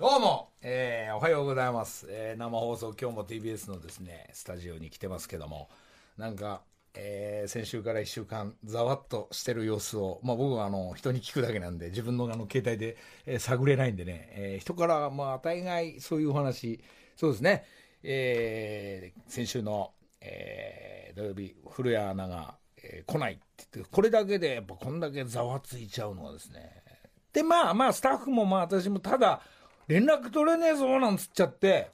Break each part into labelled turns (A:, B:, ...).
A: どうも、えー、おはようございます、えー、生放送今日も TBS のですねスタジオに来てますけども。なんか、えー、先週から1週間ざわっとしてる様子を、まあ、僕はあの人に聞くだけなんで自分のあの携帯で、えー、探れないんでね、えー、人からまあ大概そういうお話。そうですね、えー、先週の、えー、土曜日古谷アナが、えー、来ないって言ってこれだけでやっぱこんだけざわついちゃうのはですね。でまあまあスタッフもまあ私もただ連絡取れねえぞなんつっちゃって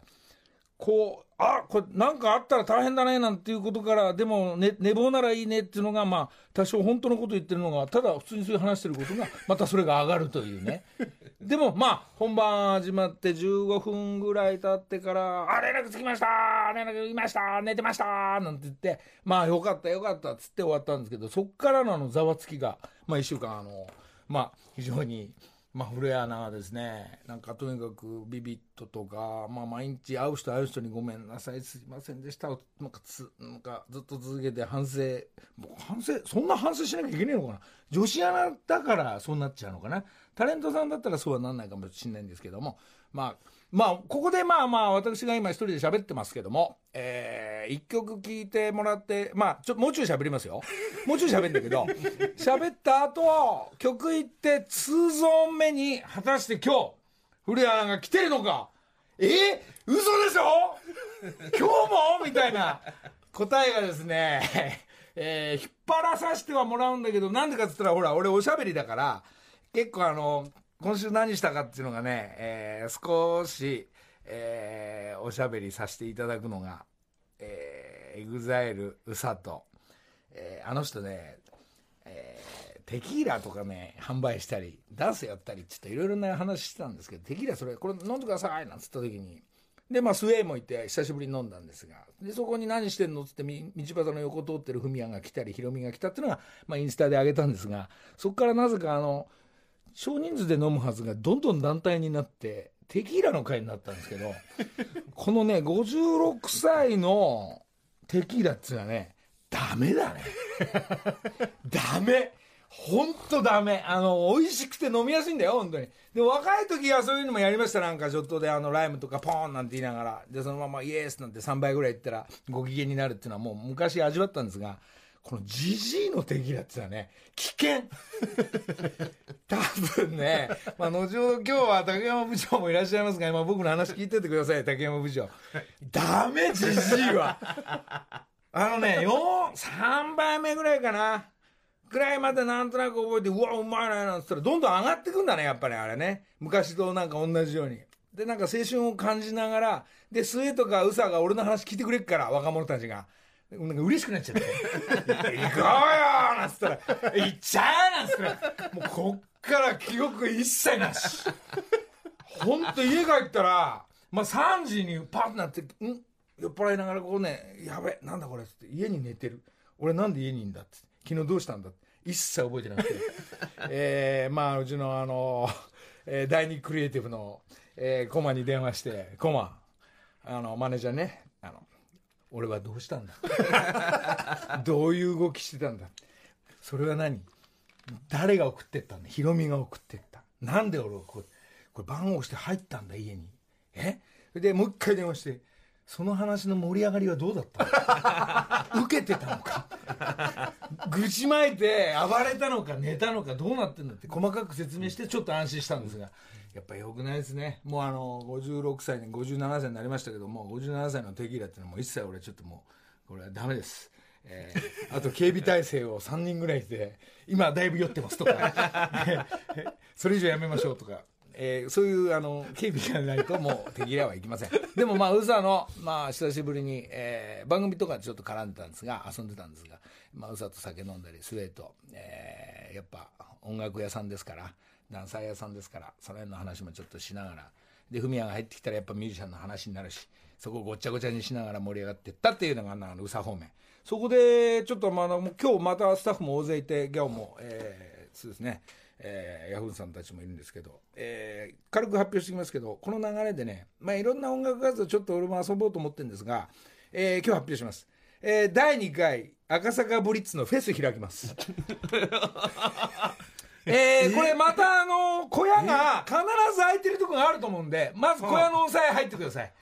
A: こうあこれなんかあったら大変だねなんていうことからでも、ね、寝坊ならいいねっていうのがまあ多少本当のこと言ってるのがただ普通にそういう話してることがまたそれが上がるというね でもまあ本番始まって15分ぐらい経ってから「あ連絡つきました連絡いました寝てました」なんて言ってまあよかったよかったっつって終わったんですけどそっからのあのざわつきがまあ1週間あのまあ非常に。まあ、古谷アなですね、なんかとにかくビビットとか、まあ、毎日会う人会う人にごめんなさい、すいませんでした。なんかつ、なんかずっと続けて反省、反省、そんな反省しなきゃいけないのかな。女子アナだからそうなっちゃうのかな。タレントさんだったらそうはなんないかもしれないんですけども、まあ、まあ、ここでまあまあ、私が今一人で喋ってますけども、えー、一曲聴いてもらって、まあ、ちょ、もうちょい喋りますよ。もうちょい喋るんだけど、喋った後、曲行って2ゾーン目に、果たして今日、古谷アナが来てるのか。え？ー、嘘でしょ？今日も？みたいな。答えがですね、えー、引っ張らさせてはもらうんだけど、なんでかっつったら、ほら、俺おしゃべりだから、結構あの、今週何したかっていうのがね、えー、少し、えー、おしゃべりさせていただくのが、えー、 EXILE、 USA と、えー、あの人ね、えー、テキーラとかね、販売したり、ダンスやったりちょっといろいろな話してたんですけど、テキーラそれ、これ飲んでくださいなんつった時に、で、まあ、 SWAY もいて、久しぶりに飲んだんですが、で、そこに何してんのつって、道端の横通ってるフミヤが来たり、ヒロミが来たっていうのが、まあ、インスタで上げたんですが、そこからなぜか、あの、少人数で飲むはずがどんどん団体になってテキーラの会になったんですけど このね56歳のテキーラっつうのはねダメだね。ダメ。ほんとダメ。あの美味しくて飲みやすいんだよ本当に。で若い時はそういうのもやりました。なんかちょっとであのライムとかポーンなんて言いながら。でそのままイエスなんて3倍ぐらいいったらご機嫌になるっていうのはもう昔味わったんですがこのジジイの敵だってのはね、危険 多分ね、まあ、後ほど今日は竹山部長もいらっしゃいますが、今僕の話聞いててください、竹山部長。ダメ、ジジイは。あのね、4、3杯目ぐらいかな。ぐらいまでなんとなく覚えて、うわ、うまいな、なんつったら、どんどん上がってくんだね、やっぱりあれね。昔となんか同じように。で、なんか青春を感じながら、で、末とか宇佐が俺の話聞いてくれっから、若者たちが。なんか嬉しくなっちゃって「行こうよ!」なんつったら「行っちゃえ!」なんつったらもうこっから記憶一切なしほんと家帰ったらまあ3時にパッとなって「ん酔っ払いながらこうねやべなんだこれ」っつって家に寝てる俺なんで家にいんだっって昨日どうしたんだって一切覚えてなくて えー、まあうちのあの、えー、第二クリエイティブの、えー、コマに電話してコマあのマネージャーね俺はどうしたんだ？どういう動きしてたんだ？それは何？誰が送ってったんだ？ヒロミが送ってった。なんで俺これこれ番号して入ったんだ？家に。え？でもう一回電話してその話の盛り上がりはどうだったの？受けてたのか？愚痴まいて暴れたのか寝たのかどうなってんだって細かく説明してちょっと安心したんですが。やっぱよくないですね。もうあの56歳に57歳になりましたけども57歳のテキーラっていうのも一切俺ちょっともうこれはダメです。えー、あと警備体制を3人ぐらいで今だいぶ酔ってますとか。それ以上やめましょうとか。えー、そういうあの警備がないともう手切れはいきません。でもまあ宇佐の、まあ、久しぶりに、えー、番組とかちょっと絡んでたんですが遊んでたんですが、まあ、宇佐と酒飲んだりスウェート、えー、やっぱ音楽屋さんですからダンサー屋さんですからその辺の話もちょっとしながらでフミヤが入ってきたらやっぱミュージシャンの話になるしそこをごちゃごちゃにしながら盛り上がっていったっていうのがあの宇佐方面そこでちょっとまあ今日またスタッフも大勢いて今日も、えー、そうですねえー、ヤフーさんたちもいるんですけど、えー、軽く発表してきますけど、この流れでね、まあ、いろんな音楽活動ちょっと俺も遊ぼうと思ってるんですが、えー、今日発表します。えー、第2回赤坂ブリッツのフェス開きます。えー、これまたあの小屋が必ず空いてるとこがあると思うんでまず小屋の押さえ入ってください。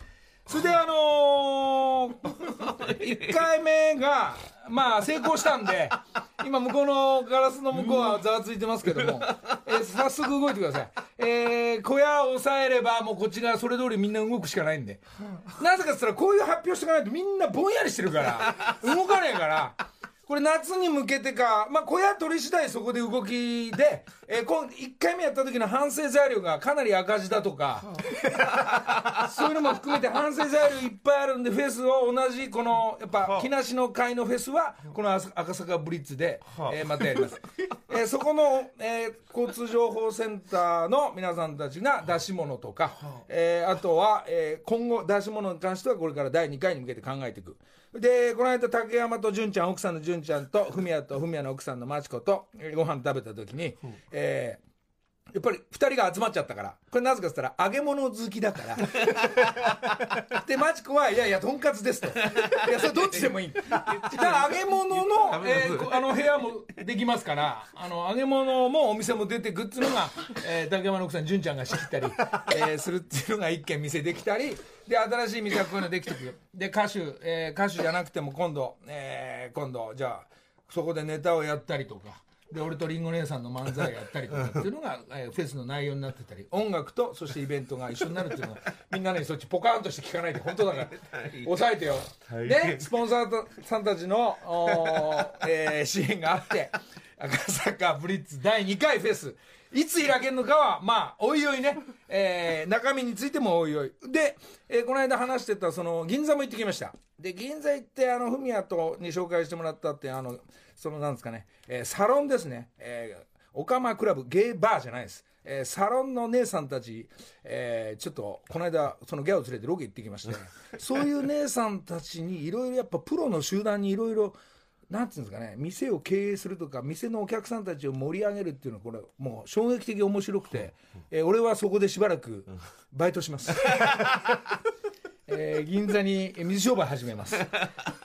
A: それであのー、1回目がまあ成功したんで今向こうのガラスの向こうはざわついてますけども、えー早速動いてください。えー、小屋を押さえればもうこっちがそれ通りみんな動くしかないんで。なぜかっつったらこういう発表しておかないとみんなぼんやりしてるから動かねえからこれ夏に向けてか、まあ、小屋取り次第そこで動きで、えー、今1回目やった時の反省材料がかなり赤字だとか、そういうのも含めて反省材料いっぱいあるんで、フェスを同じ、この、やっぱ、木梨の会のフェスは、この赤坂ブリッツで、えー、またやります。えー、そこの、えー、交通情報センターの皆さんたちが出し物とか、えー、あとは、えー、今後出し物に関してはこれから第2回に向けて考えていく。で、この間、竹山と純ちゃん、奥さんの純ちゃんと、文也と文也の奥さんの町子と、ご飯食べた時に、うん、えーやっぱり2人が集まっちゃったから。これなぜかっつったら揚げ物好きだから。でマチコはいやいやとんかつですと。いやそれどっちでもいい。だから揚げ物の,、えー、あの部屋もできますから。あの揚げ物もお店も出てくっていうのが、えー、竹山の奥さん純ちゃんが仕切ったり、えー、するっていうのが一軒店できたり。で新しい店がこういうのできてくるで歌手、えー、歌手じゃなくても今度、えー、今度じゃあそこでネタをやったりとか。で俺とりんご姉さんの漫才やったりとかっていうのが、えー、フェスの内容になってたり音楽とそしてイベントが一緒になるっていうのが みんなねそっちポカーンとして聞かないで本当だから抑えてよ。でスポンサーさんたちの、えー、支援があって赤坂ブリッツ第2回フェス。いつ開けるのかは、まあ、おいおいね、えー、中身についてもおいおい。で、えー、この間話してた、その、銀座も行ってきました。で、銀座行って、あの、フミヤとに紹介してもらったって、あの、その、なんですかね、えー、サロンですね。えー、オカマクラブ、ゲイバーじゃないです。えー、サロンの姉さんたち、えー、ちょっとこの間そのギャオ連れてロケ行ってきまして そういう姉さんたちにいろいろやっぱプロの集団にいろいろなんていうんですかね、店を経営するとか、店のお客さんたちを盛り上げるっていうのは、これ、もう衝撃的面白くて、えー、俺はそこでしばらくバイトします。えー、銀座に水商売始めます、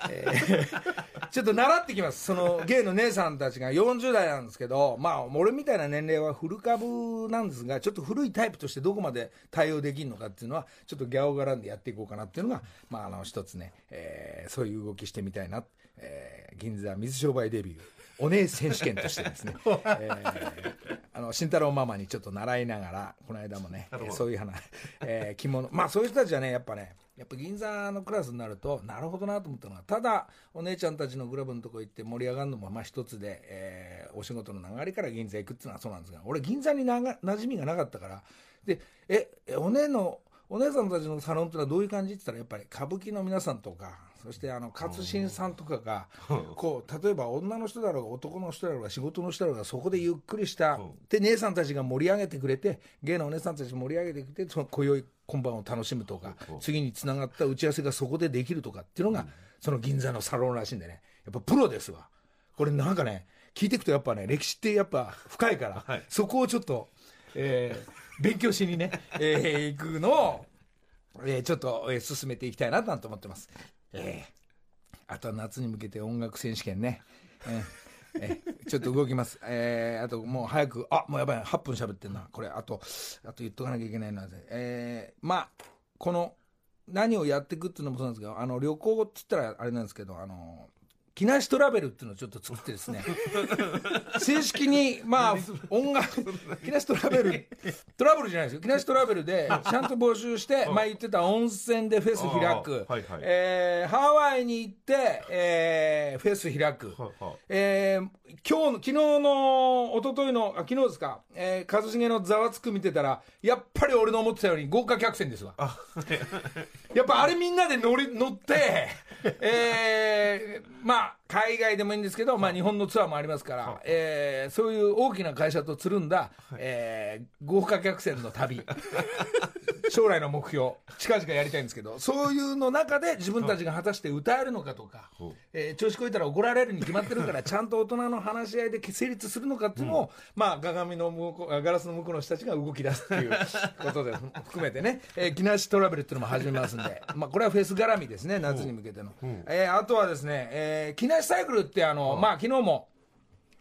A: えー、ちょっと習ってきます。その芸の姉さんたちが40代なんですけどまあ俺みたいな年齢は古株なんですがちょっと古いタイプとしてどこまで対応できるのかっていうのはちょっとギャオ絡んでやっていこうかなっていうのがまああの一つね、えー、そういう動きしてみたいな、えー、銀座水商売デビュー。お姉選手権としてですね、えー、あの慎太郎ママにちょっと習いながらこの間もね、えー、そういう話、えー、着物。まあそういう人たちはねやっぱねやっぱ銀座のクラスになるとなるほどなと思ったのがただお姉ちゃんたちのグラブのとこ行って盛り上がるのもまあ一つで、えー、お仕事の流れから銀座行くっていうのはそうなんですが俺銀座になが馴染みがなかったからでえお姉のお姉さんたちのサロンってのはどういう感じって言ったらやっぱり歌舞伎の皆さんとかそしてあの勝新さんとかがこう例えば女の人だろうが男の人だろうが仕事の人だろうがそこでゆっくりした。で姉さんたちが盛り上げてくれて芸のお姉さんたち盛り上げてくれてその今宵今晩を楽しむとか次につながった打ち合わせがそこでできるとかっていうのがその銀座のサロンらしいんでね。やっぱプロですわ。これなんかね聞いていくとやっぱね歴史ってやっぱ深いから、はい、そこをちょっと、えー、勉強しにね、えー、行くのを、えー、ちょっと、えー、進めていきたいなと思ってます。えー、あとは夏に向けて音楽選手権ね、えーえ、ちょっと動きます、えー、あともう早く、あもうやばい、8分喋ってんな、これ、あと、あと言っとかなきゃいけないのは、えー、まあ、この何をやっていくっていうのもそうなんですけど、あの旅行って言ったらあれなんですけど、あの木梨トラベルっていうのをちょっと作ってですね。正式にまあ音楽木梨トラベルトラブルじゃないですよ。木梨トラベルでちゃんと募集して前言ってた温泉でフェス開く、はい。はい、えー、ハワイに行って、えー、フェス開く、ははえー、今日の昨日の一昨日のあ昨日ですか、えー、一茂のざわつく見てたらやっぱり俺の思ってたように豪華客船ですわ。やっぱあれみんなで乗り乗ってえー、まあ not 海外でもいいんですけど、まあ、日本のツアーもありますから、えー、そういう大きな会社とつるんだ、えー、豪華客船の旅。将来の目標近々やりたいんですけどそういうの中で自分たちが果たして歌えるのかとか、えー、調子こいたら怒られるに決まってるからちゃんと大人の話し合いで成立するのかっていうのを、うん、まあ鏡の向こうガラスの向こうの人たちが動き出すっていう ことで含めてね、えー、木梨トラベルっていうのも始めますんで、まあ、これはフェス絡みですね夏に向けての、うん、えー、あとはですね、えー、木梨サイクルってあの、まあ昨日も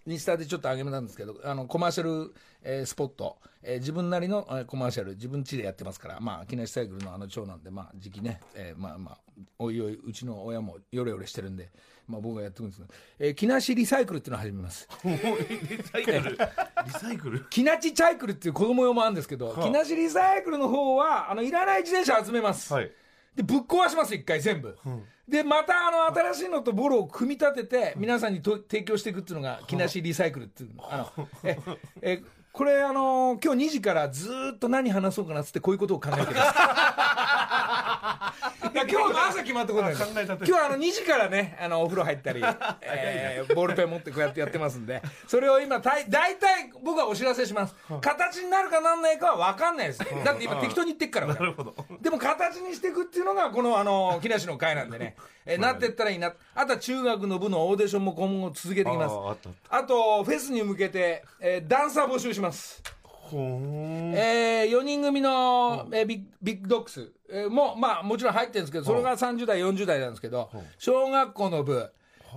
A: インスタでちょっと上げたんですけど、あの、コマーシャル、えースポット、えー自分なりの、えーコマーシャル、自分家でやってますから、まあ、木梨サイクルのあの長男で、まあ、時期ね、えーまあまあ、おいおい、うちの親もヨレヨレしてるんで、まあ僕がやってくるんですけど、えー木梨リサイクルっていうのを始めます。
B: リサイクル？リサイクル？
A: 木梨チャイクルっていう子供用もあるんですけど、木梨リサイクルの方は、あの、いらない自転車集めます。
B: はい。
A: で、ぶっ壊します、一回全部。で、また、あの、新しいのとボロを組み立てて、皆さんにと提供していくっていうのが、木梨リサイクルっていうの。あの、え、え、これ、あの今日2時からずーっと何話そうかなっつって、こういうことを考えてます。今日の朝決まったことで。す今日はあの2時からねあのお風呂入ったり、えーボールペン持ってこうやってやってますんで。それを今大体僕はお知らせします。形になるかなんないかは分かんないです。だって今適当に言ってっから俺
B: なるほど。
A: でも形にしていくっていうのがこのあの木梨の会なんでね、えーなってったらいいな。あとは中学の部のオーディションも今後続けていきます。
B: あ
A: とフェスに向けて、えーダンサー募集しますえー、4人組の、えービッグビッグドッグス、えーもまあもちろん入ってるんですけどそれが30代40代なんですけど小学校の部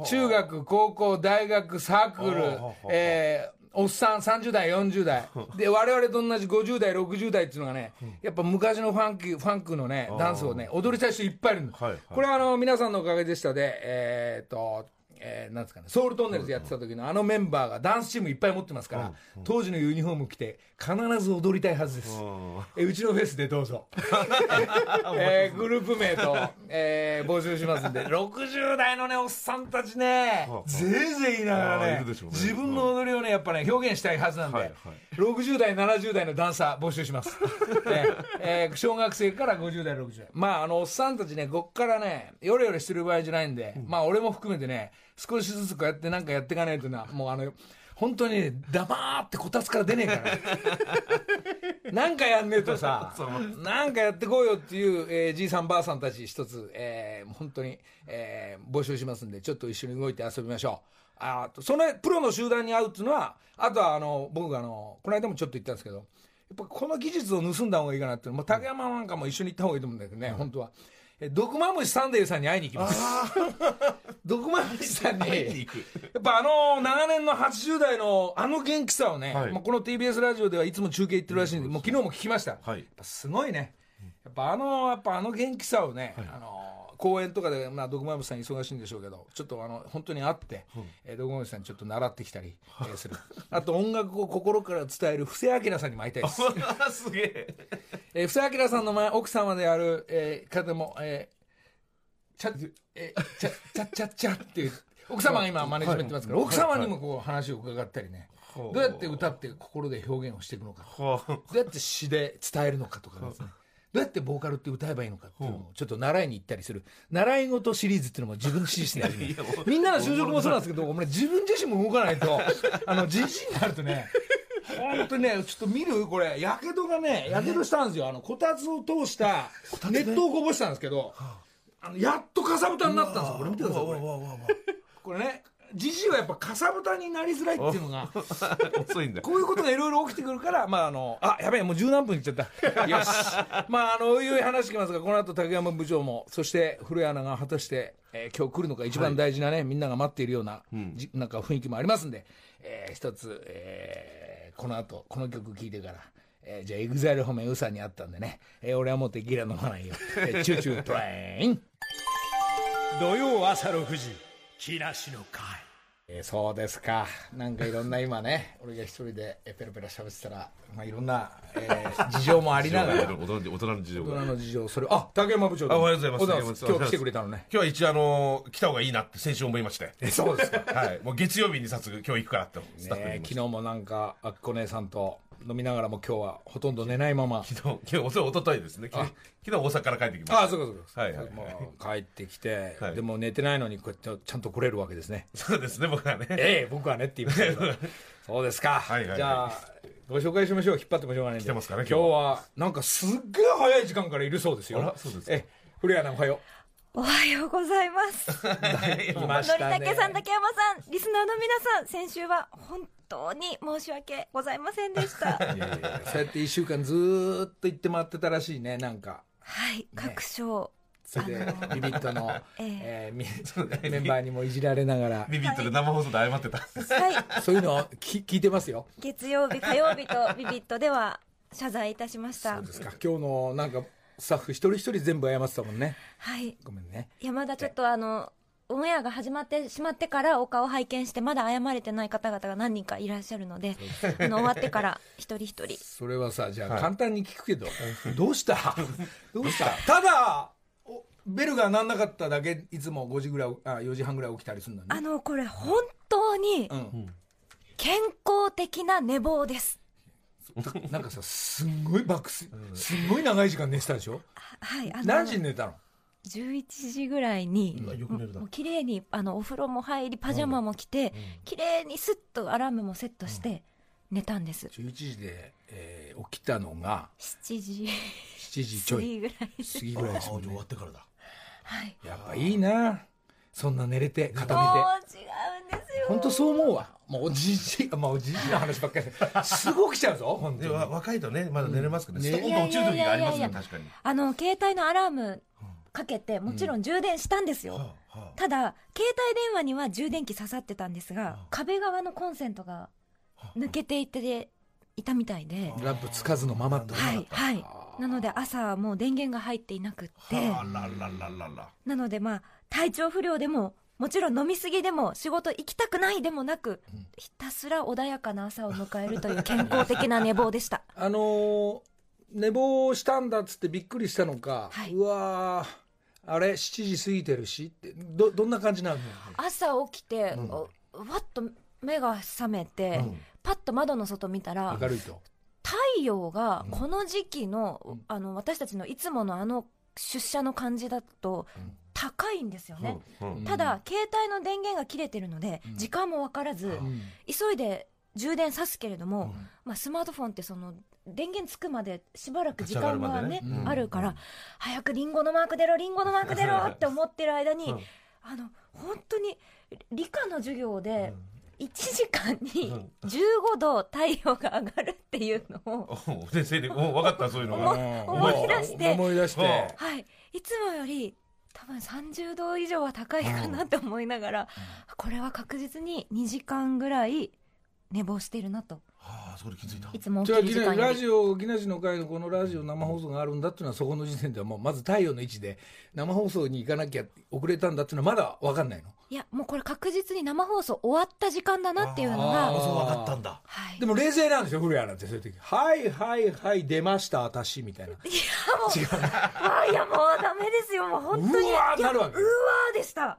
A: 中学高校大学サークルえーおっさん30代40代。で我々と同じ50代60代っていうのがねやっぱ昔のファンクファンクのねダンスをね踊りたい人いっぱいいるんです
B: はいはい。
A: これはあの皆さんのおかげでしたでえーっとえーなんですかね、ソウルトンネルズやってた時のあのメンバーがダンスチームいっぱい持ってますから、当時のユニフォーム着て必ず踊りたいはずです、えうちのフェスでどうぞ、えーグループ名と、えー募集しますんで。60代のねおっさんたちね。
B: はあ
A: ぜいぜい言いながらね自分の踊りをねやっぱね表現したいはずなんで、
B: はいはい。
A: 60代70代のダンサー募集します、えーえー小学生から50代60代。まああのおっさんたちねこっからねヨレヨレしてる場合じゃないんで、まあ俺も含めてね少しずつこうやってなんかやっていかないとな。もうあの本当にね黙ってこたつから出ねえから。なんかやんねえとさ。なんかやってこうよっていう、えーじいさんばあさんたち一つ、えー本当に、えー募集しますんでちょっと一緒に動いて遊びましょう。あとそのプロの集団に会うっていうのはあとはあの僕があのこの間もちょっと言ったんですけどやっぱこの技術を盗んだ方がいいかなっていうの。もう竹山なんかも一緒に行った方がいいと思うんだけどね、本当は。え毒マムシサンデーさんに会いに行きます。毒マムシさんに、
B: 会いに行く
A: やっぱあの長年の80代のあの元気さをね、
B: はい
A: まあこの TBS ラジオではいつも中継行ってるらしいんで、もう昨日も聞きました。
B: はい
A: やっぱすごいね。やっぱあの、やっぱあの元気さをね、あの、公演とかで、まあ、ドクマムシさん忙しいんでしょうけど、ちょっとあの、本当に会って、えードクマムシさんにちょっと習ってきたり、えーする。あと音楽を心から伝える布施明さんにも会いたいです。
B: すげえ
A: えー、布施明さんの前奥様である、えー方も、えー、ちゃ、えー、ちゃ、ちゃちゃちゃっていう、奥様が今マネジメントますから、奥様にもこう話を伺ったりね、
B: はい
A: どうやって歌って心で表現をしていくのか、
B: は
A: どうやって詩で伝えるのかとかですね、どうやってボーカルって歌えばいいのかっていうのをちょっと習いに行ったりする、習い事シリーズっていうのも自分で指示してやる みんなの就職もそうなんですけど、俺自分自身も動かないと、あの、じじいになるとね、本当にね、ちょっと見るこれ、やけどがね、やけどしたんですよ。あの、こたつを通した、熱湯をこぼしたんですけど、あ。の、やっとかさぶたになったんですよ。これ見てください、これ。これね、じじいはやっぱかさぶたになりづらいっていうのが、
B: 遅いんだ
A: こういうことがいろいろ起きてくるから、まああの、あ、やべえ、もう十何分いっちゃった。よし。まああの、おいおい話してきますが、この後竹山部長も、そして古谷アナが果たして、えー今日来るのが一番大事なね、みんなが待っているような、じなんか雰囲気もありますんで、えー一つ、えーこの後、この曲聴いてから、えーじゃあ、 EXILE 方面ウーさんに会ったんでね、えー俺はもうテキーラ飲まないよ。えー Choo Choo TRAIN。
C: 土曜朝6時木梨の会
A: えーそうですか。なんかいろんな今ね、俺が一人でえーペラペラ喋ってたら、まあいろんな、えー 事情もありながら、
B: 大人の大人の事情
A: 大人
B: が
A: の事情、それ、あ、竹山部長。
B: あおはようございます。
A: おはようございます。今日来てくれたのね。
B: 今日は一応あの来た方がいいなって先週思いまして。
A: え、そうですか。
B: はい。もう月曜日に早速今日行くからってスタッフに言いました。
A: ね昨日もなんか、あっこ姉さんと飲みながらも今日はほとんど寝ないまま。
B: 昨日昨日おとおとといですね昨日昨日大阪から帰ってきました
A: あ、そうかそうか。
B: はいはいはい
A: もう帰ってきて、
B: はい
A: でも寝てないのにこうやってちゃんと来れるわけですね。
B: そうですね僕はね
A: ええ僕はねって言いましたけど。そうですか。
B: はいはいはい
A: じゃあ、ご紹介しましょう。引っ張ってもしょうがないんで。
B: 来てますかね
A: 今日
B: 今日
A: は、なんかすっげえ早い時間からいるそうですよ。
B: あらそうですか
A: え、古谷アナおはよ
D: おはようございます。
A: ま
D: のり
A: したね。
D: たけさん、竹山さん、リスナーの皆さん、先週は本当に申し訳ございませんでした。
A: いやいやそうやって一週間ずーっと行って回ってたらしいね、なんか。
D: はい、各賞
A: それで ビビットの、
D: え
A: え。ーみ メンバーにもいじられながら。
B: ビビットで生放送で謝ってた。
D: はい。
A: そういうのをき聞いてますよ。
D: 月曜日火曜日とビビットでは謝罪いたしました。
A: そうですか。今日のなんかスタッフ一人一人全部謝ってたもんね。
D: はい。
A: ごめんね。
D: いやまだちょっとあのオンエアが始まってしまってからお顔拝見してまだ謝れてない方々が何人かいらっしゃるのであの終わってから一人一人。
A: それはさじゃあ
B: はい。
A: 簡単に聞くけど、どうした？どうした？た？だおベルが鳴んなかっただけいつも5時ぐらいあ4時半ぐらい起きたりするのに
D: あのこれ本当に
A: うん。
D: 健康的な寝坊です。
A: なんかさすんごいバックスすんごい長い時間寝てたでしょ？
D: はいあの
A: 何時に寝たの？
D: 11時ぐらいにもう綺麗にあのお風呂も入りパジャマも着て綺麗にスッとアラームもセットして寝たんです。
A: 11時で、えー起きたのが
D: 7時。
A: 7時ちょい。
D: 過ぎぐらい。
A: 過ぎぐらいですね。
B: 終わってからだ。
D: はい。
A: やっぱいいな。そんな寝れて固
D: もう
A: めて
D: 違うんですよ。
A: 本当そう思うわ。もうおじじ まあおじじの話ばっかり。ですぐ起きちゃうぞ本当に。
B: 若いとね、まだ寝れますけどね、
A: うん
B: ストーンと落ちる時がありますね、
D: いやいやいやいや。
B: 確かに。
D: あの携帯のアラームかけてもちろん充電したんですよ、
B: はあはあ。
D: ただ携帯電話には充電器刺さってたんですが壁側のコンセントが抜けていていたみたいで。
A: ランプつかずのままって
D: はいはい。なので朝はもう電源が入っていなくって
B: あららららら。
D: なのでまあ体調不良でももちろん飲みすぎでも仕事行きたくないでもなくひたすら穏やかな朝を迎えるという健康的な寝坊でした。
A: あのー寝坊したんだっつってびっくりしたのか、
D: はい。う
A: わーあれ7時過ぎてるしってどどんな感じなの？
D: 朝起きて、おわっと目が覚めて、パッと窓の外見たら
A: 明るいと。
D: 太陽がこの時期の,、あの私たちのいつものあの出社の感じだと高いんですよね、
B: う。んうん。
D: ただ携帯の電源が切れてるので、時間も分からず、
A: うん。
D: 急いで充電さすけれども、まあ、スマートフォンってその電源つくまでしばらく時間がねあるから、早くリンゴのマーク出ろリンゴのマーク出ろ って思ってる間に、
B: うん。
D: あの本当に理科の授業で1時間に15度太陽が上がるっていうのを、
B: お先生に、お分かった、そういうの
D: 思
B: が。
D: い思い出して。
A: 思い出して、
B: うん。
D: はい、いつもより多分30度以上は高いかなって思いながら、これは確実に2時間ぐらい寝坊してるなと。
B: はあ、そこで気づいた。
D: いつも起きる時間
A: ラジオ木梨の会のこのラジオ生放送があるんだっていうのはそこの時点ではもうまず太陽の位置で生放送に行かなきゃ遅れたんだっていうのはまだ分かんないの？
D: いやもうこれ確実に生放送終わった時間だなっていうのが。
B: そう分かったんだ。
D: はい。
A: でも冷静なんですよ古谷なんてそういう時。はいはいはい出ました私みたいな。
D: あいやもうダメですよもう本当に。
A: うわー
D: いや
A: なるわけ。
D: うわーでした。
A: は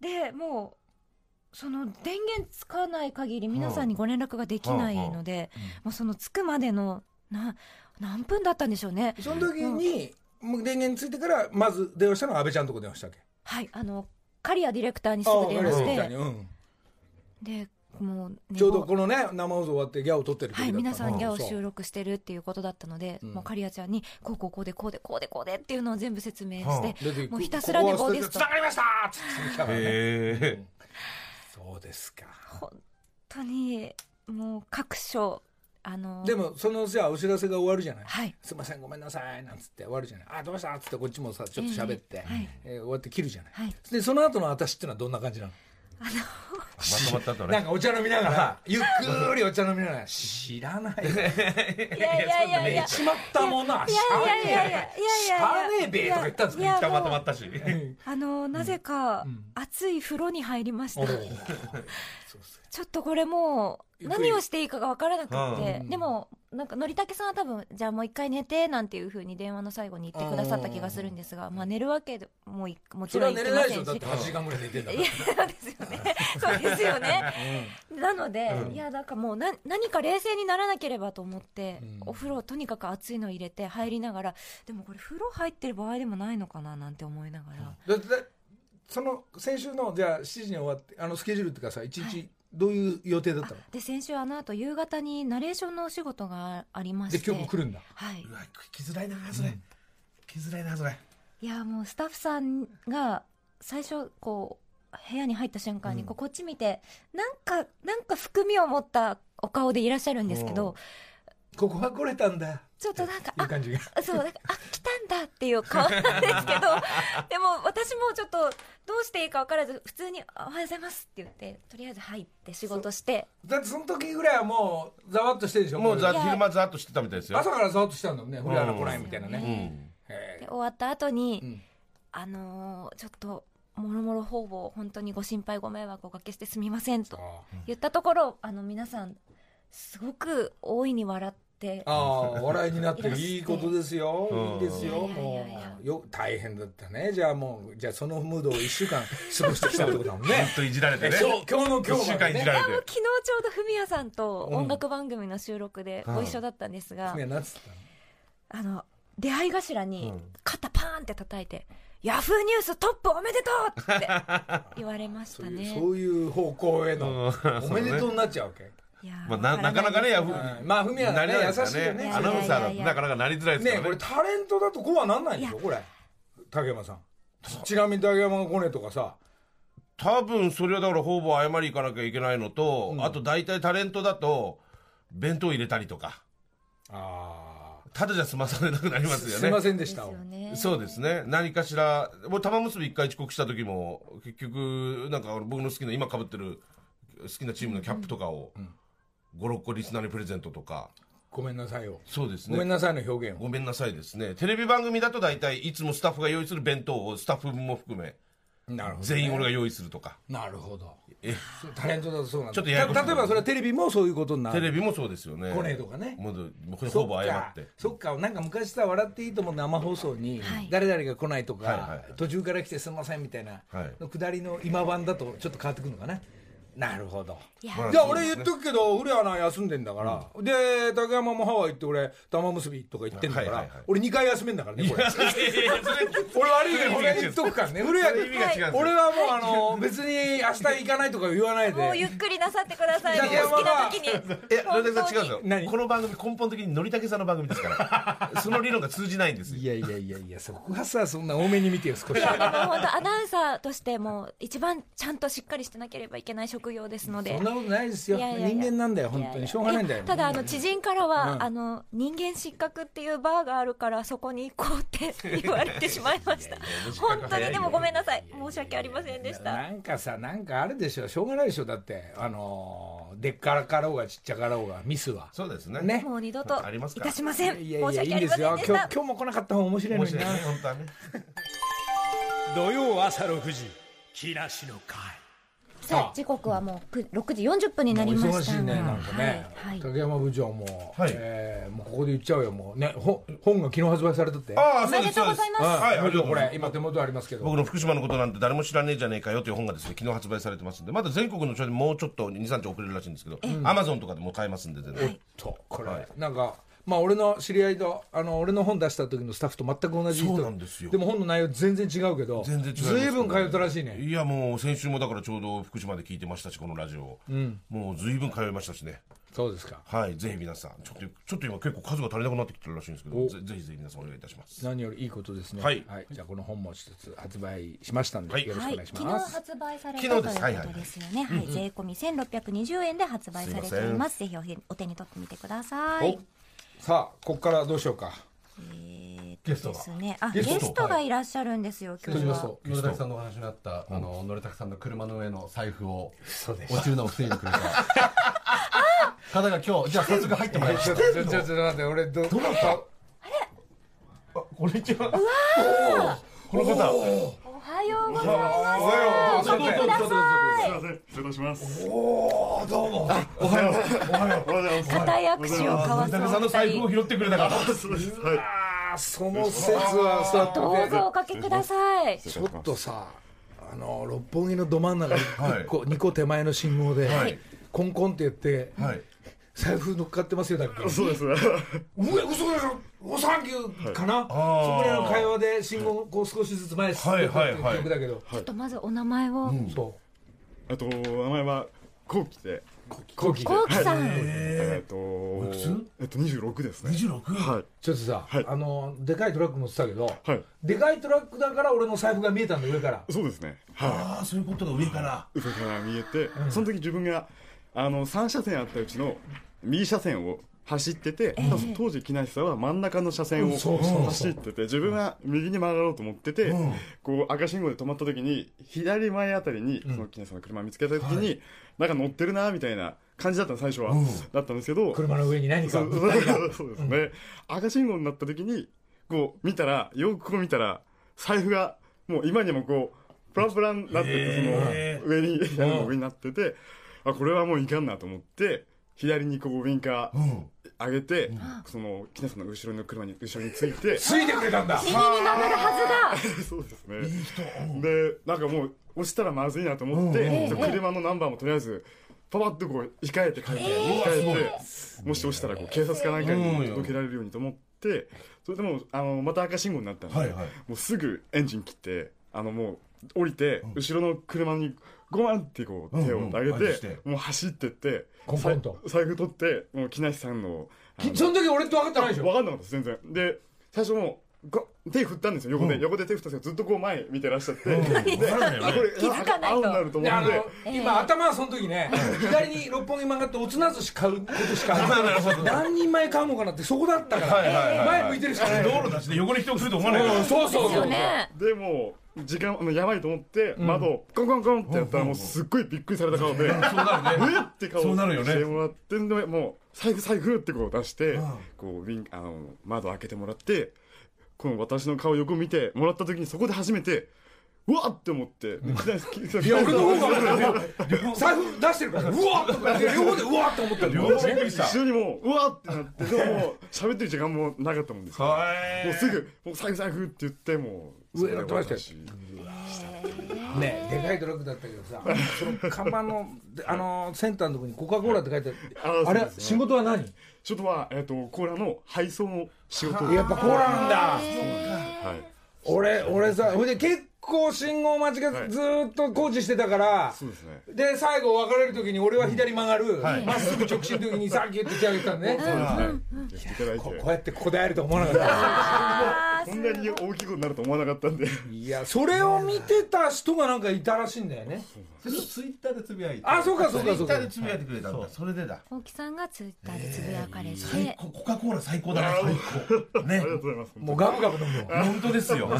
D: でもうその電源つかない限り皆さんにご連絡ができないので、もうそのつくまでのな何分だったんでしょうね。
A: あその時に、もう電源ついてからまず電話したのは安倍ちゃんのとこ電話したっけ？
D: はいあの刈谷ディレクターにすぐ電話して
A: うん。
D: でもう寝
A: ちょうど
D: 坊
A: このね生放送終わってギャオ撮ってる
D: はい、皆さんギャオ収録してるっていうことだったので、
A: うん。
D: もうカリアちゃんにこうこうこうでこうでこうでこうでっていうのを全部説明して、
A: で
D: もうひたすら寝坊ですと。
A: つながりましたっつって。来たからね。そうですか。
D: 本当にもう各所あの
A: でもそのじゃあお知らせが終わるじゃない、
D: はい。
A: すいませんごめんなさいなんつって終わるじゃない。あどうした？っつってこっちもさちょっと喋って、
D: ええはい。
A: えー終わって切るじゃない、
D: はい。
A: でその後の私っていうのはどんな感じなの？
B: まとまったとね。
A: なんかお茶飲みながらゆっくりお茶飲みながら知らない。よ
D: いやいやいや。いや
A: しまったものはい
D: やいやいやいやいや。いや
A: しゃあねえべとか言ったんですか
D: いや
B: 一回まとまったし。
D: あのなぜか熱い風呂に入りました、ちょっとこれもう何をしていいかが分からなくって、
A: うん。
D: でもなんかのりたけさんは多分じゃあもう一回寝てなんていうふうに電話の最後に言ってくださった気がするんですが、まあ、寝るわけでもいもちろん言って
A: は寝れないでしょ。だって8時間ぐらい寝てんだか
D: いや そうですよね。そうですよね、なので、いやだからもうな何か冷静にならなければと思って、
A: うん。
D: お風呂とにかく熱いの入れて入りながらでもこれ風呂入ってる場合でもないのかななんて思いながら、
A: らだってその先週のじゃあ7時に終わってあのスケジュールっていうかさ一日どういう予定だったの、
D: で先週あの後夕方にナレーションのお仕事がありまして。
A: で今日も来るんだ。
D: はい。う
B: わ、来づらいな、それ。来づらいな、それ。
D: いやもうスタッフさんが最初こう部屋に入った瞬間にこうこっち見てなんかなんか含みを持ったお顔でいらっしゃるんですけど。
A: ここは来れたんだ
D: ちょっとなんかあ
A: っていう感じが。
D: そうだからあ来たんだっていう顔なんですけど でも私もちょっとどうしていいか分からず普通に「おはようございます」って言ってとりあえず入って仕事して。
A: だってその時ぐらいはもうざわっとしてるでしょ
B: もうざ昼間ざっとしてたみたいですよ。
A: 朝からざわっとしたんだもんね古谷の来ないみたいな
B: う
A: ね、
D: で終わった後に、
A: うん。
D: あのーちょっともろもろ方々本当にご心配ご迷惑をおかけしてすみませんと
A: ー。
D: 言ったところあの皆さんすごく大いに笑って
A: ああ笑いになっていいことですよ。
B: うん。
A: いいですよ。
D: いやいやいやいや。
A: もうよ大変だったね。じゃあもうじゃあそのムードを1週間過ごしてきたってことだもん
B: ず
A: ね
B: っといじられてね。
A: 今日今日の今日までね
B: 間いじられて。
D: 昨日ちょうどフミヤさんと
A: うん
D: 音楽番組の収録でご一緒だったんですが、
A: ねなんつったの？
D: あの出会い頭に
B: うん。
D: 肩パーンって叩いて「ヤフーニューストップおめでとう!」って言われまし
A: そういう
D: たね。
A: そういう方向への
B: うん。
A: おめでとうになっちゃうわけ？
B: まあななかなかね
D: いですけど
B: ヤフ
A: うん。まあフミヤ
B: なり
A: ね優
B: いです
A: しいよね。
D: や
B: アナウンサーだなかなかなりづらいですか
A: ね。
B: らね
A: これタレントだとこうはなんないんでしょ？これ。竹山さん。ちなみに竹山が来ねえとかさ。
B: 多分それはだからほぼ謝り行かなきゃいけないのと、
A: うん。
B: あと大体タレントだと弁当入れたりとか。
A: あ
B: ただじゃ済まされなくなり
A: あ
B: ますよね。
A: すいませんでした。
B: そうですね。何かしらもう玉結び一回遅刻した時も結局なんか僕の好きな今かぶってる好きなチームのキャップとかを56個リスナーにプレゼントとか。
A: ごめんなさいよ。
B: そうですね。
A: ごめんなさいの表現を。
B: ごめんなさいですね。テレビ番組だと大体いつもスタッフが用意する弁当をスタッフ分も含め
A: なるほどね。
B: 全員俺が用意するとか。
A: なるほど。
B: え？
A: タレントだとそうなんだ。
B: ちょっとややこしい。
A: た例えばそれはテレビもそういうことになる。
B: テレビもそうですよね。
A: 来ねえとかね。
B: もうほぼ謝
A: か
B: って。
A: そっか。なんか昔さ「笑っていいとも」生放送に。
D: はい。
A: 誰々が来ないとか、
B: はいはいはい。
A: 途中から来てすみませんみたいな
B: はい。
A: の下りの今版だとちょっと変わってくるのかななるほど
D: いや
B: まあ
A: じゃあ俺言っとくけど古谷アナ休んでんだから、で竹山もハワイ行って俺玉結びとか行ってんだから、
B: はいはいはい
A: 俺2回休めんだからねこれ俺悪いけど俺言っとくからね古谷
B: 意味が違うんですよ
A: 俺はもうあの別に明日行かないとか言わないで
D: もうゆっくりなさってください。お
A: いや
D: 好きな時に。
B: え、野田さん違うんですよ。
A: 何
B: この番組根本的にのりたけさんの番組ですから。その理論が通じないんですよ。
A: いやいやいやいやそこはさそんな多めに見てよ少し
D: いやでも本当アナウンサーとしても一番ちゃんとしっかりしてなければいけない職業ですので。
A: そんなことないですよ。
D: いやいやいや。
A: 人間なんだよ本当にしょうがないんだよ。
D: やただあの知人からは、
A: うん。
D: あの人間失格っていうバーがあるからそこに行こうって言われてしまいました。本当にでもごめんなさい。申し訳ありませんでした。
A: なんかさなんかあるでしょ。しょうがないでしょ。だってあのーでっからかろうがちっちゃかろうがミスは。
B: そうですね。
A: ね。
D: もう二度といたしません。申
A: いやいやいい
D: し訳ありま
A: んですよ今日
D: せんでした。
A: 今日も来なかった方が面白いのにな。
B: 面白いね、本当はね。
C: 土曜朝6時木梨の会
D: さあ時刻はもうく6時40分になりました。
A: 忙しいねなんかね、
D: はい。はい
A: 竹山部長も、
B: はい。
A: えーもうここで言っちゃうよもうね。ほ本が昨日発売されたって。
B: ああ、
D: おめでとうございます。
A: はい、これ今手元ありますけど。
B: 僕の福島のことなんて誰も知らねえじゃねえかよという本がですね、昨日発売されてますんで、まだ全国の書でもうちょっと2、3日遅れるらしいんですけど、アマゾンとかでも買えますんで、全然。
A: とこれ、
B: はい。
A: なんかまあ俺の知り合いとあの俺の本出した時のスタッフと全く同じ人
B: そうなんですよ。
A: でも本の内容全然違うけど
B: 全然違います
A: ずいぶん通ったらしいね。
B: いや、もう先週もだからちょうど福島で聞いてましたし、このラジオ。もうずいぶん通いましたしね。
A: そうですか。
B: はい、ぜひ皆さん、ちょっと、ちょっと今結構数が足りなくなってきてるらしいんですけど、
A: お。
B: ぜぜひぜひ皆さんお願いいたします。
A: 何よりいいことですね。
B: はい。
A: じゃあこの本も一つ発売しましたんで、
B: はい。
A: よろしくお願いし
D: 昨日
A: ます、
D: 発売された
B: 昨
D: というこ
B: 日ですはいはい
D: とですよね。はい、税込み1620円で発売されています。ぜひおお手に取ってみてください。
A: おさあここからどうしようか。ゲストが。
D: ですね。あ、
A: ゲスト。
D: がいらっしゃるんですよ。今日は。
A: と
E: 野田さんのお話にあった、あの野田さんの車の上の財布を落ちるのを防いでくれた。方が今日じゃあ早速入ってもらいまし
A: ちょっとちょっと待って俺どどなた？
B: こんにちは。この方。
D: おはようございます。おかけください。
F: すいません、失礼いたします。
D: 固い握手を交わす
B: 竹さんの。財布を拾ってくれたから。
F: そうです。はい。
A: その説はさ
D: どうぞおかけください。
A: ちょっとさあの六本木のど真ん中に
B: はい
A: 1個、2個手前の信号で、
B: はい
A: コンコンって言って、
B: はい。
A: 財布乗っかってますよだっけ？
F: そうです。
A: うわ嘘でしょおサンキューかな、そこらの会話で信号こう少しずつ前進んでったっていう記憶だけど、
D: ちょっとまずお名前を。
A: そ
F: あと、名前は、こうきで。
A: う後期で
D: コウキさん。
F: えっと、えっと、二十六ですね。
B: 二十六。
F: はい。
A: ちょっとさ、
F: はい
A: あのでかいトラック乗ってたけど、
F: はい。
A: でかいトラックだから俺の財布が見えたんだ上から
F: そうですね。は
B: ああ、そういうことが上から。
F: い。上から見えて、その時自分が、あの、三車線あったうちの。右車線を走ってて、当時木梨さんは真ん中の車線を走ってて自分は右に曲がろうと思ってて、こう赤信号で止まった時に左前あたりにその木梨さんの車見つけた時に、なんか乗ってるなみたいな感じだったの最初は、だったんですけど
A: 車の上に何か
F: そうですね、赤信号になった時にこう見たらよくこう見たら財布がもう今にもこうプランプランになってて
B: へ
F: その上に屋根の上になっててあこれはもういかんなと思って左にこうウインカー上げて、その木梨さんの後ろの車に後ろについて
A: ついてくれたんだ。
D: 右に曲がるは
F: そうですね。でなんかもう押したらまずいなと思って、車のナンバーもとりあえずパパッとこう控えて書いて、控えてもし押したらこう警察かなんかに届けられるようにと思ってそれでもうあのまた赤信号になったんで、
B: はいはい。
F: もうすぐエンジン切ってあのもう降りて、後ろの車にゴマンってこう手を上げて
B: うんうん外して、
F: もう走ってって
A: コンコンと
F: 財布取ってもう木梨さんの
A: その時俺って分かってないでしょ？
F: 分かんなかったです全然。で最初もうこ手振ったんですよ横で、横で手振ったんですけどずっとこう前見てらっしゃって、で
B: わかるん
F: これ
D: 気づかな
F: ると。思
A: 今頭はその時ね左に六本木曲がっておつな寿司買うことしか 何人前買うのかなってそこだったから。前向いてるしかない。
B: 道路だしね横に人が来ると思わないから。
A: そうそうそう
F: でもう時間あのやばいと思って、窓をコンコンコンってやったらもうすっごいびっくりされた顔で、
B: そうなるね。
F: え？って顔
B: そうなるよね。
F: してもらってんでもう財布財布ってこう出して、こうウィンあの窓開けてもらってこの私の顔横見てもらった時にそこで初めてうわっって思って、い
A: いや俺の方が 財布出してるからうわっとか両方でうわっと思った
B: 両方
F: 一緒にもううわっってなってでも喋ってる時間もなかったもんですもうすぐ「もう財布財布」って言ってもう
A: 上乗ってましたよ。ねでかいトラックだったけどさその看板のであのセンターのとこにコカ・コーラって書いてある。あれ
F: ね。
A: 仕事は何？
F: ちょっとは、えっとコーラの配送の仕事を
A: やっぱコーラなんだ。
F: はい。
A: 俺俺さほいで結構信号待ちがずーっと工事してたから
F: そうで
A: 最後別れる時に俺は左曲がる。
B: はい。
A: まっすぐ直進の時にさっき言って手上げてたのね。
F: はい。
A: ここうやってここで会えると思わなかっ
D: あー
F: こんなに大きいことになると思わなかったんで。
A: たいやそれを見てた人がなんかいたらしいんだよね。
E: それとツイッターでつぶやいて。
A: あそうかそうかそうか。
B: ツイッターでつぶやいてくれたんだ。それでだ。
D: 大木さんがツイッターでつぶやかれて、
B: 最高。コカ・コーラ最高だな最高。ね。
F: ありがとうございます
A: もうガブガブ飲むよ
B: 本当ですよ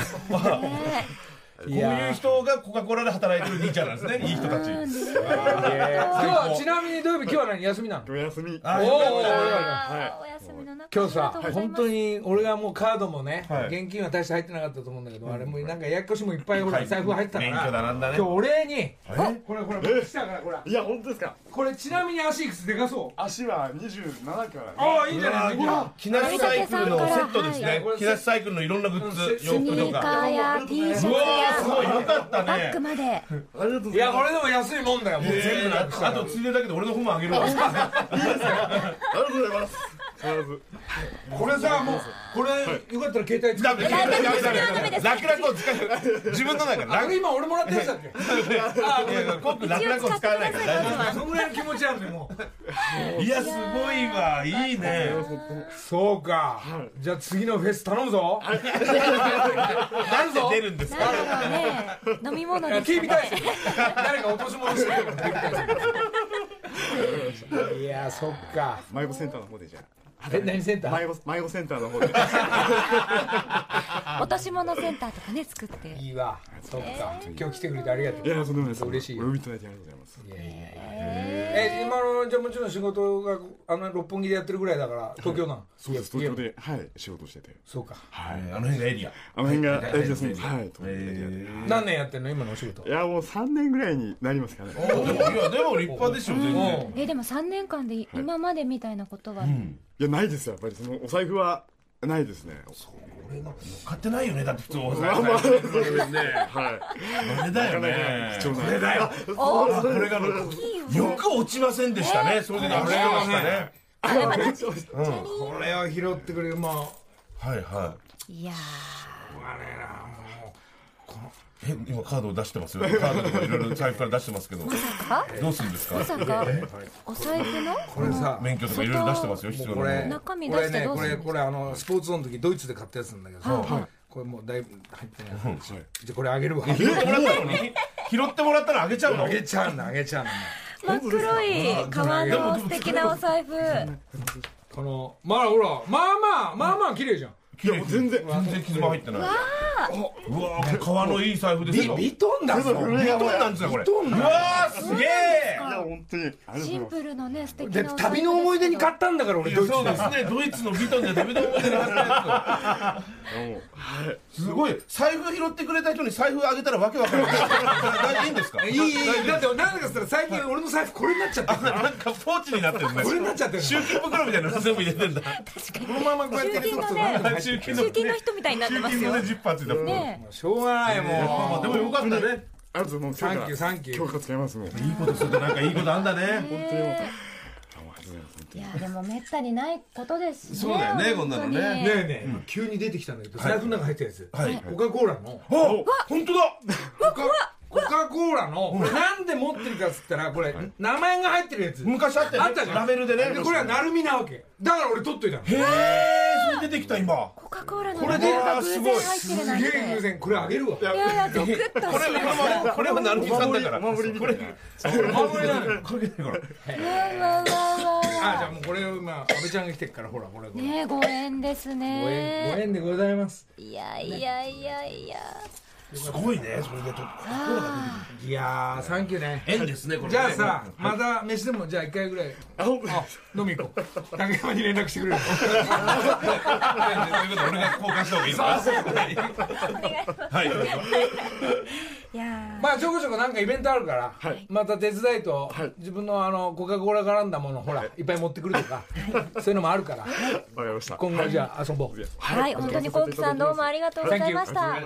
B: こういう人がコカ・コーラで働いてる兄ちゃんなんですね。いい人たち
A: 今日はちなみに土曜日今日は何？休みなの
F: お休み。
B: あ
A: おー。おーお
D: 休みの中
A: 今日さ本当に俺がもうカードもね、
B: はい。
A: 現金は大して入ってなかったと思うんだけど、あれもうなんかややこしもいっぱいほら
B: はい。
A: 財布入ってたから、
B: 免許だなんだね。
A: 今日お礼に。
B: え？
A: これこれ僕来たからこれ
F: いや本当ですか？
A: これちなみに足いくつでかそう？
F: 足は27から
A: ああいいんじゃないいいんじゃない。
B: 木梨サイクルのセットですね。
A: はい
B: 木梨サイクルのいろんなグッズ
A: ス
B: 洋服と
D: スニーカ
B: か
D: ーや T シャツ
B: うわーすごい。
D: や
B: よかった
D: バッ
B: ね
D: グまで。
F: ありがとうございます。
A: いやこれでも安いもんだよ。もう全部
B: えー
A: なくしたら
B: あとついでだけど俺の方もあげる。わ
F: ありがとうございます
A: これさもうこれよかったら携帯使って。
B: ダメダメダメダメ
D: ダメです。
B: 楽々を使う自分のだから
A: あれ今俺もらったやつだっけ？あごめんごめん。
B: 楽々を使わないから。
A: そのぐらいの気持ちあるねも
B: いやすごいわ。いいね。
A: そうか。じゃあ次のフェス頼むぞ。
B: なんで出るんですか？
D: 飲み物で
A: 誰か落とし物してる いやそっか。
F: 迷子センターの方でじゃ
A: え何センタ
F: あ
A: ー？
F: 迷子迷子センターの方で。
D: 落とし物センターとかね作って。
A: いいわ。そっか。今日来てくれてありがとう。
F: いやそんなことないです。
A: 嬉しいよ。
F: お呼びいただいてありがとうございます。
A: いやいやいやえ今のじゃあもちろん仕事があの六本木でやってるぐらいだから東京なの。
F: そうです。東京ではい。仕事してて。
A: そうか。
F: はい。
B: あの辺がエリア。
F: あの辺が
B: え
F: エリアそうですはい。東京でエリ
A: 何年やってんの？今のお仕事。
F: アいやもう3年ぐらいになりますかね。
B: いやでも立派ですよ全然。
D: えでも3年間で今までみたいなことは、
F: いやないですよ。やっぱりそのお財布はないですね
B: 買ってないよねだって普通お
F: まあまあ。そうですねはい。
B: あれだよね。これだよ。
D: お
B: これがよく落ちませんでしたね。それであれましたね。
A: これを拾ってくれるまあ。
B: はいはい。
D: や
A: あれなも
B: え今カードを出してますよ。カードとかいろいろ財布から出してますけど。
D: ーまさか？
B: どうするんですか？
D: まさかお財布の
A: うこれさ
B: 免許とかいろいろ出してますよ。必要な
A: これ
B: もの。
D: 中身出して
A: これね
D: どうするんですか？
A: これこれあのスポーツの時ドイツで買ったやつなんだけどさこれもうだいぶ入ってないじゃあこれあげるわ。
B: 拾ってもらったのに拾ってもらったらあげちゃうの？
A: あげちゃうんだあげちゃうんだ
D: 真っ黒い革の素敵なお財布。
F: 可
A: このまあほらまあまあまあまあ綺麗じゃん
B: 綺麗全然全然傷も入ってない。うわー、革のいい財布ですよ。
A: ビトンだぞ
F: これがもう
B: なんですよこれ。
A: ビトンだ
B: うわーすげえ。
F: いや本当に
D: シンプルなね素敵
A: で
D: な
A: 旅の思い出に買ったんだから俺ドイツで
B: そうですね。ドイツのビトンで旅の思い出があったやつ。すごい。財布拾ってくれた人に財布あげたらわけわかんない。大いいんですか？
A: いいいいだってなんでか最近俺の財布これになっちゃってる
B: なんかポーチになってるね。
A: これになっちゃってる
B: 集金袋みたいなの全部入れてんだ。
A: このままこうやって
D: 集金のね
A: なんか入ってる
B: 集金の
D: 中金の人みたいになってますよ。
B: 集金のねジッパーついた。
D: ね
A: しょうがないもう
B: でもよかったね。
F: ありがとうございます。
A: サンキューサンキュー。
F: 今日から使いますもう
B: いいことするとなんかいいことあんだね。
F: 本当い
D: やでもめったにないことですね
B: そうだよねこんなのね。
A: ねえねえ、急に出てきたんだけど、財布の中入ったやつ、
B: はい。
A: コカ・コーラの。
B: あ、本当だ。
A: コカコカ・コーラの。これなんで持ってるかっつったらこれ、名前が入ってるやつ。
B: 昔あったよね。
A: あったじゃん。
B: ラベルでね。
A: これは成海なわけ。だから俺取っといたの。
B: へえ、それ出てきた今。
D: コカ・コーラの
A: これで
D: 名前が偶然入ってる
A: す
D: なんて。
A: げえ偶然これあげるわ。
D: いやいやゾクッとし
B: これはこれは成美さんだから。
F: お守りみたいな
A: 守りなのよ
B: かけてほら。
D: わわわわ
A: あじゃあもうこれ今安倍ちゃんが来てるからほらこれこれ
D: ねえご縁です
A: ご縁ご
D: ね
A: 縁でございます。
D: いやいやいやいや
B: すごいね、それでと。
A: いやーサンキューね。
B: 縁ですね、これね。
A: じゃあさまた飯でもじゃあ一回ぐらい。
F: あ
A: 飲み行こう。竹山に連絡してくれる
B: そういうこと俺が交換した方がいいのかはい。
D: いや
A: まあちょこちょこなんかイベントあるから、また手伝いと、
F: はい。
A: 自分のあのコカ・コーラ絡んだものほら、い、っぱい持ってくるとか、そういうのもあるから。
F: わかりました。
A: 今後じゃあ遊ぼう、
D: ーはい。本当にコウキさんどうもありがとうございました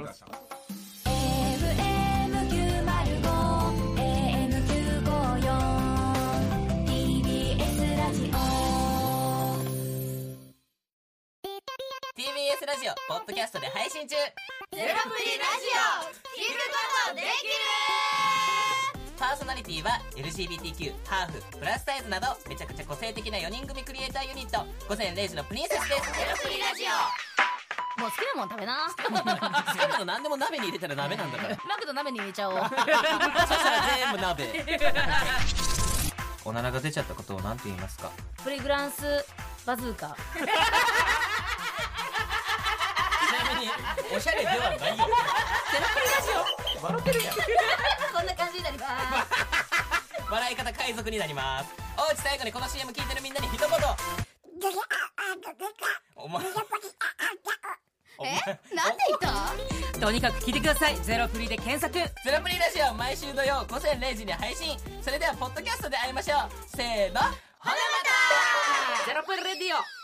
G: TBS ラジオポッドキャストで配信中。
H: ゼロプリラジオ聞くことできる
G: パーソナリティは LGBTQ ハーフプラスサイズなどめちゃくちゃ個性的な4人組クリエイターユニット。午前0時のプリンセスです。
H: ゼロプリラジオ。もう好きなもん食べな。
G: 好きなの何でも鍋に入れたら鍋なんだから。
H: マクド鍋に入れちゃおう。
G: そしたら全部鍋。おならが出ちゃったことを何て言いますか？
H: プリグランスバズーカ
G: おしゃれではないよ。
H: ゼロプリラジオ。笑ってるやんこんな感じになります
G: 笑い方海賊になります。おうち最後にこの CM 聞いてるみんなに一言。お前
H: え？なんて言った？
G: とにかく聞いてください。ゼロプリで検索。ゼロプリラジオ毎週土曜午前0時に配信。それではポッドキャストで会いましょう。せーの。ほなまた。ゼロプリレディオ